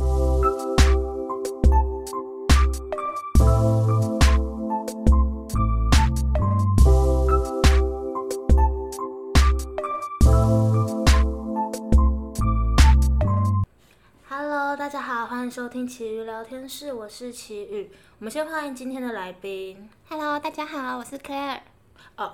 Hello，大家好，欢迎收听奇遇聊天室，我是奇遇。我们先欢迎今天的来宾。Hello，大家好，我是 Claire。哦，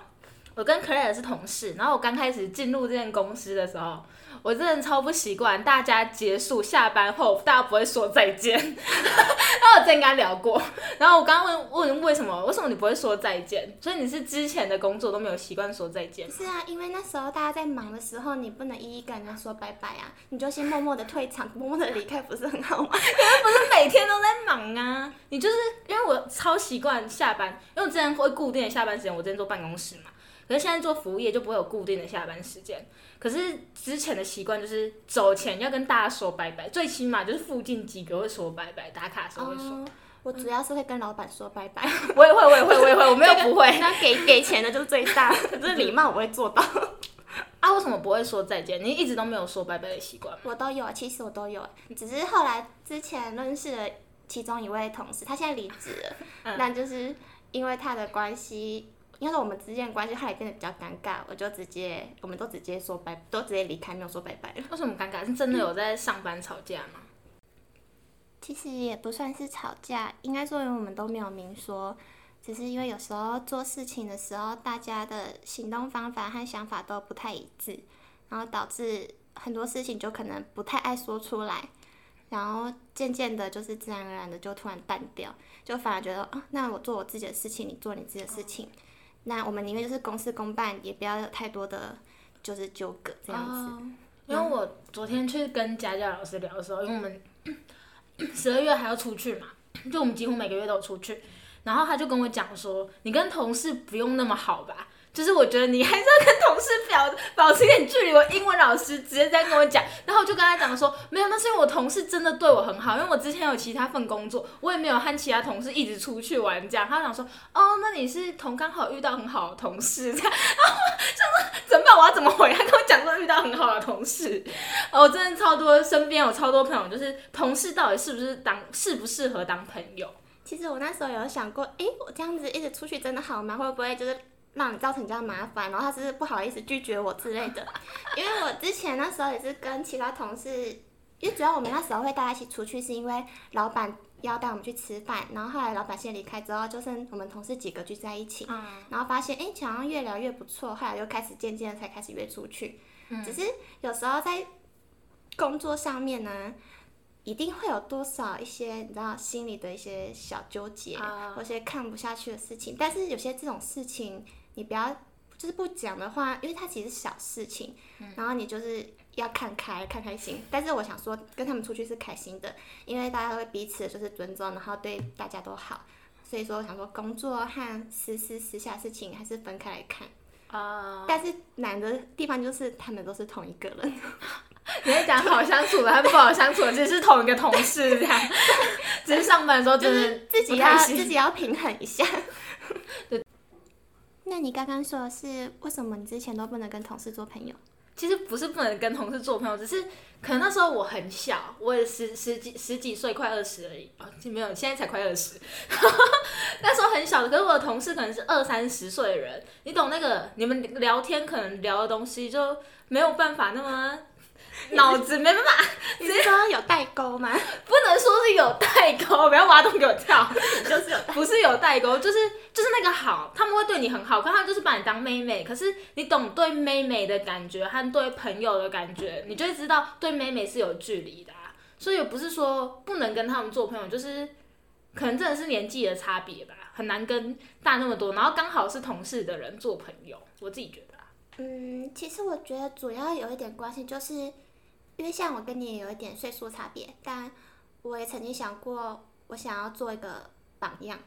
我跟 Claire 是同事，然后我刚开始进入这间公司的时候，我真的超不习惯，大家结束下班后，大家不会说再见。然后我之前跟他聊过，然后我刚刚问问为什么，为什么你不会说再见？所以你是之前的工作都没有习惯说再见？是啊，因为那时候大家在忙的时候，你不能一一跟人家说拜拜啊，你就先默默的退场，默默的离开，不是很好吗？可是不是每天都在忙啊，你就是因为我超习惯下班，因为我之前会固定的下班时间，我之前坐办公室嘛，可是现在做服务业就不会有固定的下班时间。可是之前的习惯就是走前要跟大家说拜拜，最起码就是附近几个会说拜拜，打卡的时候会说。哦，我主要是会跟老板说拜拜，我也会，我也会，我也会，我没有 不会那给给钱的就是最大，这 礼貌我会做到。啊。为什么不会说再见？你一直都没有说拜拜的习惯吗？我都有，其实我都有，只是后来之前认识了其中一位同事，他现在离职了，嗯那就是因为他的关系。因为我们之间的关系，后来变得比较尴尬，我就直接，我们都直接说拜，都直接离开，没有说拜拜了。为什么尴尬？是真的有在上班吵架吗？其实也不算是吵架，应该说因为我们都没有明说，只是因为有时候做事情的时候，大家的行动方法和想法都不太一致，然后导致很多事情就可能不太爱说出来，然后渐渐的就是自然而然的就突然淡掉，就反而觉得啊，那我做我自己的事情，你做你自己的事情，那我们宁愿就是公事公办，也不要有太多的就是纠葛这样子。因为我昨天去跟家教老师聊的时候，因为我们十二月还要出去嘛，就我们几乎每个月都出去，然后他就跟我讲说，你跟同事不用那么好吧。就是我觉得你还是要跟同事表保持一点距离。我英文老师直接这样跟我讲，然后我就跟他讲说，没有，那是因为我同事真的对我很好，因为我之前有其他份工作，我也没有和其他同事一直出去玩这样。他讲说，哦，那你是同刚好遇到很好的同事这样，然 后我想说怎么办？我要怎么回？他跟我讲说遇到很好的同事，哦，真的超多，身边有超多朋友，就是同事到底是不是当适不适合当朋友？其实我那时候有想过，诶，我这样子一直出去真的好吗？会不会就是让你造成这样麻烦？然后他是不是不好意思拒绝我之类的？因为我之前那时候也是跟其他同事，因为主要我们那时候会大家一起出去，是因为老板要带我们去吃饭，然后后来老板先离开之后，就剩我们同事几个聚在一起，嗯，然后发现哎，好像越聊越不错，后来又开始渐渐的才开始约出去。只是有时候在工作上面呢，一定会有多少一些你知道心里的一些小纠结，啊或些看不下去的事情。但是有些这种事情，你不要就是不讲的话，因为它其实是小事情，然后你就是要看开看开心。但是我想说，跟他们出去是开心的，因为大家会彼此就是尊重，然后对大家都好。所以说，我想说工作和私私私下事情还是分开来看。啊、但是难的地方就是他们都是同一个人，你在讲好相处的和不好相处的，其实是同一个同事这样，只是上班的时候就是自己要自己要平衡一下。那你刚刚说的是为什么你之前都不能跟同事做朋友？其实不是不能跟同事做朋友，只是可能那时候我很小，我也十十几十几岁，快二十而已啊，没有，现在才快二十。那时候很小的，可是我的同事可能是二三十岁的人，你懂那个？你们聊天可能聊的东西就没有办法那么 脑子没办法，你是说有代沟吗？不能说是有代沟，不要挖洞给我跳。就是有代不是有代沟，就是就是那个好，他们会对你很好，可他们就是把你当妹妹。可是你懂对妹妹的感觉和对朋友的感觉，你就会知道对妹妹是有距离的、啊。所以不是说不能跟他们做朋友，就是可能真的是年纪的差别吧，很难跟大那么多，然后刚好是同事的人做朋友，我自己觉得、啊。嗯，其实我觉得主要有一点关系，就是因为像我跟你也有一点岁数差别，但我也曾经想过，我想要做一个榜样，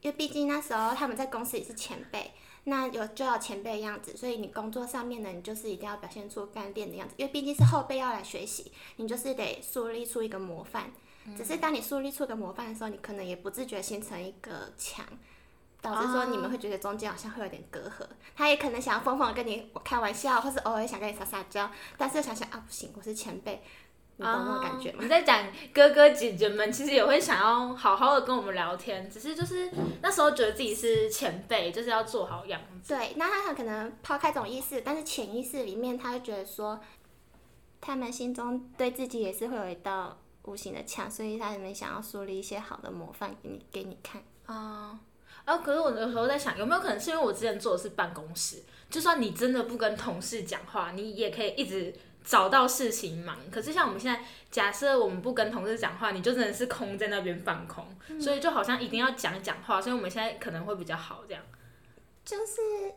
因为毕竟那时候他们在公司也是前辈，那有就要前辈的样子，所以你工作上面呢，你就是一定要表现出干练的样子，因为毕竟是后辈要来学习，你就是得树立出一个模范。只是当你树立出个模范的时候，你可能也不自觉形成一个墙，导致说你们会觉得中间好像会有点隔阂。他也可能想要疯狂的跟你开玩笑，或是偶尔想跟你撒撒娇，但是想想啊不行，我是前辈，你懂那种感觉吗？哦你在讲哥哥姐姐们，其实也会想要好好的跟我们聊天，只是就是那时候觉得自己是前辈，就是要做好样子。对，那他可能抛开这种意识，但是潜意识里面，他会觉得说，他们心中对自己也是会有一道无形的墙，所以他们想要树立一些好的模范给你给你看。啊、啊！可是我有时候在想，有没有可能是因为我之前做的是办公室，就算你真的不跟同事讲话，你也可以一直找到事情忙。可是像我们现在，假设我们不跟同事讲话，你就真的是空在那边放空，所以就好像一定要讲讲话，所以我们现在可能会比较好这样。就是，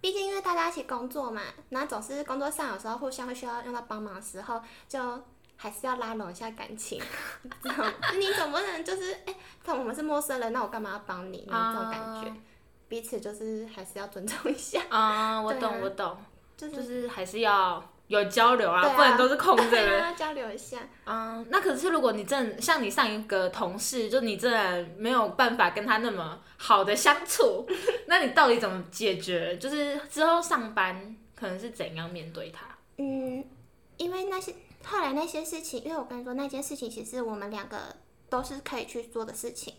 毕竟因为大家一起工作嘛，那总是工作上有时候互相会需要用到帮忙的时候，就还是要拉拢一下感情。你总不能就是哎，看、我们是陌生人，那我干嘛要帮你？那这种感觉，啊彼此就是还是要尊重一下，啊、我懂，我懂，就就是是还是要有交流啊，啊不然都是空着的。啊，交流一下。嗯，那可是如果你真的像你上一个同事，就你真的没有办法跟他那么好的相处，那你到底怎么解决？就是之后上班可能是怎样面对他？嗯，因为那些后来那些事情，因为我跟你说那件事情，其实我们两个都是可以去做的事情，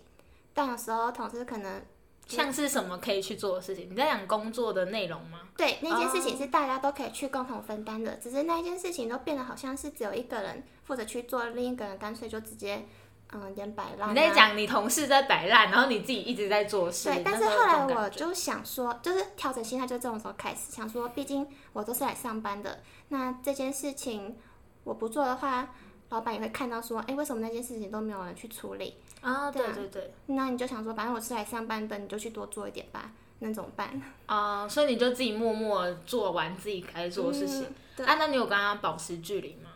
但有时候同事可能像是什么可以去做的事情？你在讲工作的内容吗？对那件事情是大家都可以去共同分担的，只是那件事情都变得好像是只有一个人负责去做，另一个人干脆就直接嗯点摆烂、啊。你在讲你同事在摆烂，然后你自己一直在做事。对，但是后来我就想说，就是调整心态，就这种时候开始想说，毕竟我都是来上班的，那这件事情我不做的话，老板也会看到说，哎，为什么那件事情都没有人去处理？啊，对啊对对对，那你就想说，反正我是来上班的，你就去多做一点吧，那怎么办？啊、所以你就自己默默做完自己该做的事情。嗯对啊，那你有跟他保持距离吗？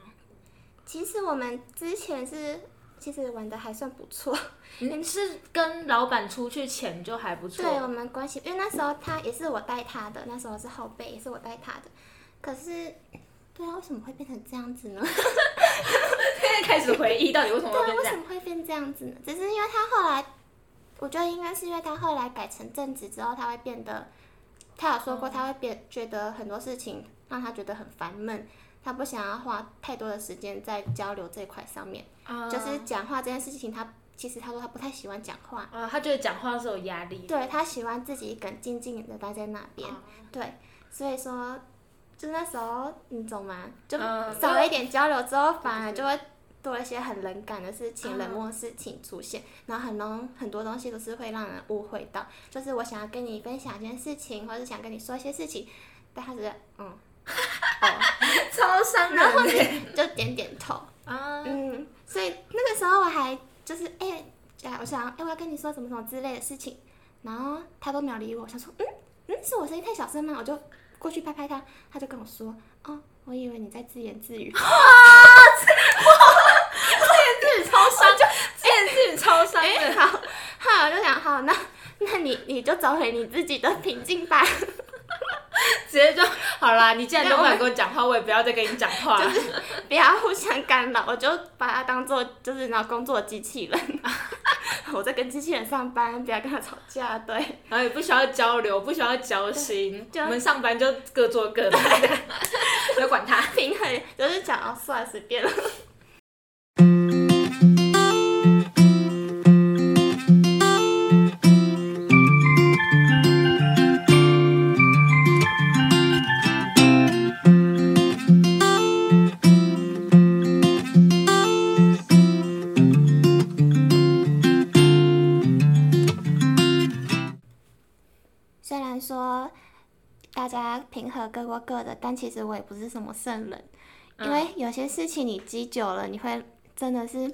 其实我们之前是其实玩的还算不错，你是跟老板出去前就还不错，对我们关系，因为那时候他也是我带他的，那时候是后辈，也是我带他的。可是，对啊，为什么会变成这样子呢？现 在开始回忆 到底为什么会对啊，变这样？为什么会变这样子呢？只是因为他后来，我觉得应该是因为他后来改成正职之后，他会变得，他有说过他会变觉得很多事情让他觉得很烦闷，他不想要花太多的时间在交流这一块上面，啊就是讲话这件事情他，其实他说他不太喜欢讲话，啊，他觉得讲话是有压力。对他喜欢自己一个人静静的待在那边，哦对，所以说，就那时候你懂吗？就嗯少了一点交流之后，反而就会多了一些很冷感的事情、嗯冷漠的事情出现，然后很多很多东西都是会让人误会到，就是我想要跟你分享一件事情，或者是想跟你说一些事情，但他只是嗯，哦，超伤然后你就点点头，啊！嗯，所以那个时候我还就是哎，哎、我想哎、我要跟你说什么什么之类的事情，然后他都没有理我，我想说嗯嗯，是我声音太小声吗？我就过去拍拍他，他就跟我说哦，我以为你在自言自语，自言自语超伤，这件事情超伤。好，好，我就想好，那 那你你就找回你自己的平静吧，直接就好啦。你既然都不敢跟我讲话，我也不要再跟你讲话。不要互相干扰，我就把它当做就是那工作机器人，我在跟机器人上班，不要跟他吵架，对。然后也不需要交流，不需要交心，我们上班就各做各的，不要管他。平衡就是讲哦，算了，随便了。大家平和各过各的，但其实我也不是什么圣人。因为有些事情你积久了，你会真的是，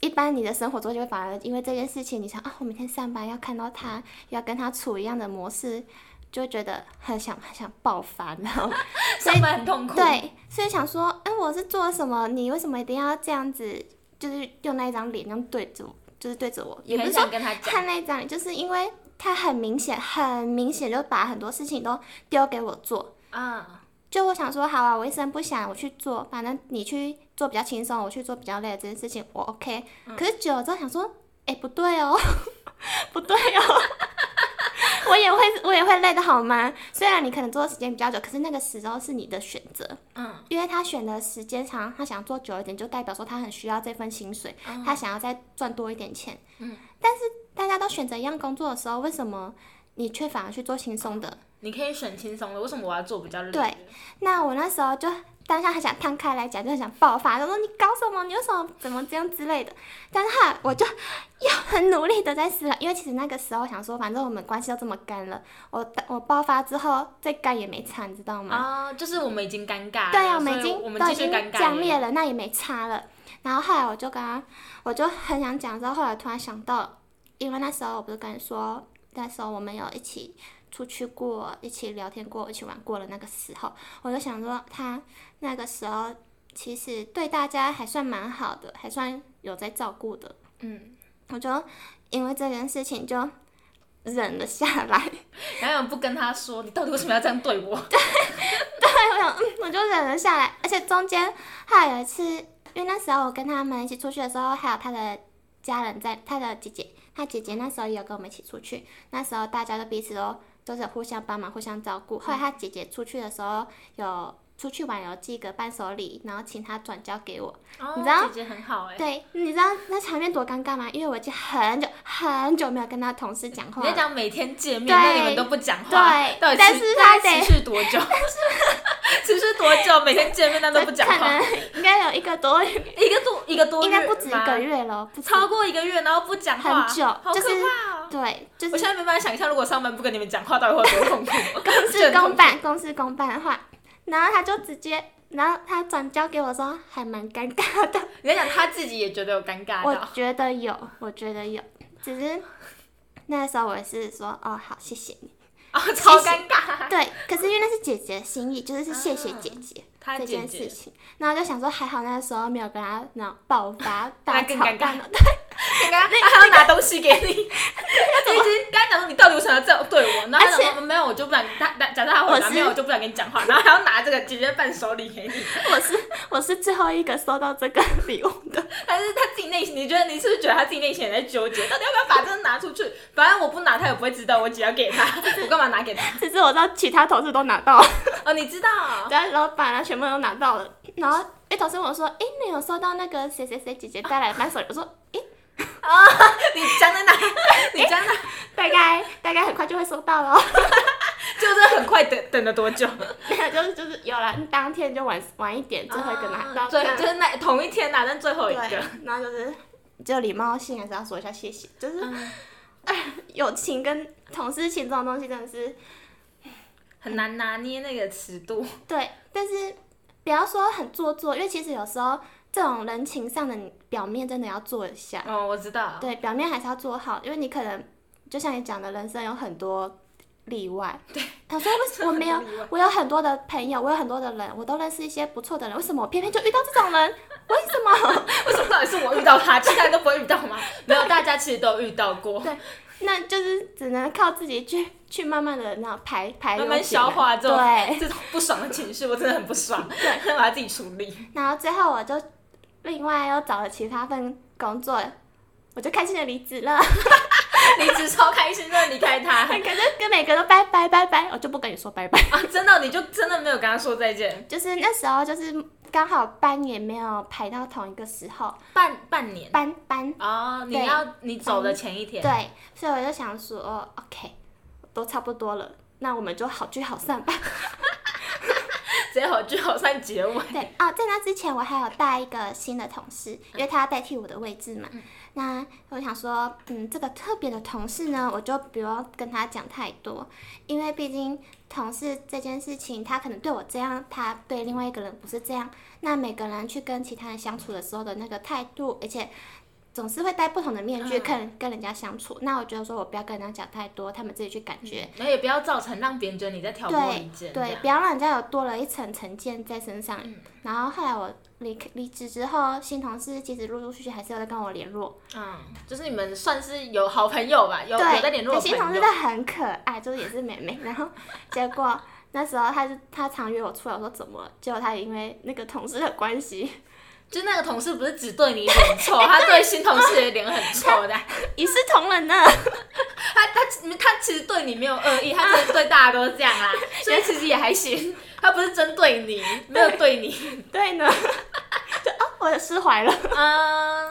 一般你的生活中就会反而因为这件事情，你想啊，我明天上班要看到他，要跟他处一样的模式，就会觉得很想很想爆发，然后 上班很痛苦。，对，所以想说，哎、我是做了什么？你为什么一定要这样子？就是用那一张脸，那样对着我，就是对着我，也不是说也很想跟他讲。看那张脸，就是因为他很明显，很明显就把很多事情都丢给我做。啊，就我想说，好啊，我一声不响，我去做，反正你去做比较轻松，我去做比较累的这件事情，我 OK。可是久了之后想说，哎、不对哦，不对哦，我 我也会我也会累的好吗？虽然你可能做的时间比较久，可是那个时候是你的选择，嗯，因为他选的时间长，他想做久一点，就代表说他很需要这份薪水，他想要再赚多一点钱。嗯，但是大家都选择一样工作的时候，为什么你却反而去做轻松的？你可以选轻松的，为什么我要做比较累？对那我那时候就当下很想摊开来讲，就很想爆发，就说你搞什么？你为什么怎么这样之类的。但是后来我就又很努力的在思考，因为其实那个时候想说，反正我们关系都这么干了，我我爆发之后再干也没差，你知道吗？啊，就是我们已经尴尬了，对啊，我们已经我们都已经僵裂了，那也没差了。然后后来我就跟他，我就很想讲，之后后来突然想到，因为那时候我不是跟你说，那时候我们有一起出去过，一起聊天过，一起玩过的那个时候，我就想说他那个时候其实对大家还算蛮好的，还算有在照顾的。嗯，我就因为这件事情就忍了下来。然后不跟他说，你到底为什么要这样对我？对，我想，嗯，我就忍了下来，而且中间还有一次，因为那时候我跟他们一起出去的时候，还有他的家人在，他的姐姐，他姐姐那时候也有跟我们一起出去，那时候大家都彼此都都是互相帮忙、互相照顾。后来他姐姐出去的时候，有出去玩有寄个伴手礼，然后请他转交给我。哦你知道姐姐很好哎、对，你知道那场面多尴尬吗？因为我已经很久很久没有跟他同事讲话。你在讲每天见面，对那你们都不讲话，对到底但是他得持续多久？持续多久？每天见面但都不讲话，可能应该有一个多月，一个多一个多月，应该不止一个，月了，不超过一个月，然后不讲话，很久好可就是！对，就是我现在没办法想象，如果上班不跟你们讲话，到底会有多痛苦。公事公办，公事公办的话，然后他就直接，然后他转交给我说还蛮尴尬的，你在讲他自己也觉得有尴尬我，觉得有，我觉得有，只是那时候我也是说，哦，好，谢谢你。哦，超尴尬。对，可是因为那是姐姐的心意，就是是谢谢姐姐这件事情，然后就想说还好那时候没有跟她那种爆发 大那更尴尬吵大闹，刚刚他还要拿东西给你，他已经刚才讲说你到底为什么要这样对我？然后他说没有，我就不想他他假设他回答我是没有，我就不想跟你讲话，然后还要拿这个姐姐伴手礼给你，我是我是最后一个收到这个礼物的，但是他自己内心，你觉得你是不是觉得他自己内心也在纠结，到底要不要把这个拿出去？反正我不拿，他也不会知道我只要给他，我干嘛拿给他？其实我知道其他同事都拿到了。哦，你知道？对啊，然后把它全部都拿到了，然后哎，同事问我说，哎，你有收到那个谁谁谁姐姐带来的伴手礼？我说，哎，你讲在哪？你讲哪？大概大概很快就会收到了，就是很快等等了多久？没有，就是就是有了，当天就晚晚一点，最后一个拿到，啊最就是那同一天拿，但最后一个。，然后就是就礼貌性还是要说一下谢谢，就是嗯友情跟同事情这种东西真的是很难拿捏那个尺度。对，但是不要说很做作，因为其实有时候这种人情上的表面真的要做一下，哦，我知道。对，表面还是要做好，因为你可能就像你讲的，人生有很多例外。对，他说为 什么我没有？我有很多的朋友，我有很多的人，我都认识一些不错的人，为什么我偏偏就遇到这种人？为什么？为什么到底是我遇到他，其他人都不会遇到吗？没有，大家其实都遇到过，对那就是只能靠自己去 去慢慢的那种排排慢慢消化这种对，这种不爽的情绪，我真的很不爽，对，把它自己处理。然后最后我就另外又找了其他份工作，我就开心的离职了。离职超开心的离开他。可是跟每个都拜拜拜拜，我就不跟你说拜拜。啊！真的，你就真的没有跟他说再见，就是那时候就是刚好班也没有排到同一个时候，半半年？班班哦，你要你走的前一天，对，所以我就想说、哦、，OK，都差不多了，那我们就好聚好散吧。直接好聚好散结尾。对啊，在那之前我还有带一个新的同事，因为他要代替我的位置嘛。那我想说，嗯，这个特别的同事呢，我就不要跟他讲太多，因为毕竟同事这件事情，他可能对我这样，他对另外一个人不是这样。那每个人去跟其他人相处的时候的那个态度，而且总是会戴不同的面具嗯跟、跟人家相处。那我觉得说我不要跟人家讲太多，他们自己去感觉。然后也不要造成让别人觉得你在挑拨离间。对，不要让人家有多了一层成见在身上。嗯然后后来我离离职之后，新同事其实陆陆续续还是有在跟我联络。嗯，就是你们算是有好朋友吧，有有在，联络新同事都。很可爱，就是也是妹妹。然后结果那时候他是他常约我出来，我说怎么了？结果他也因为那个同事的关系，就那个同事不是只对你很臭，他对新同事的脸很臭的，一视同仁呢。他他他其实对你没有恶意，他只是对大家都是这样啦，所以其实也还行。他不是针对你，没有对你。对呢，就哦，我释怀了。啊，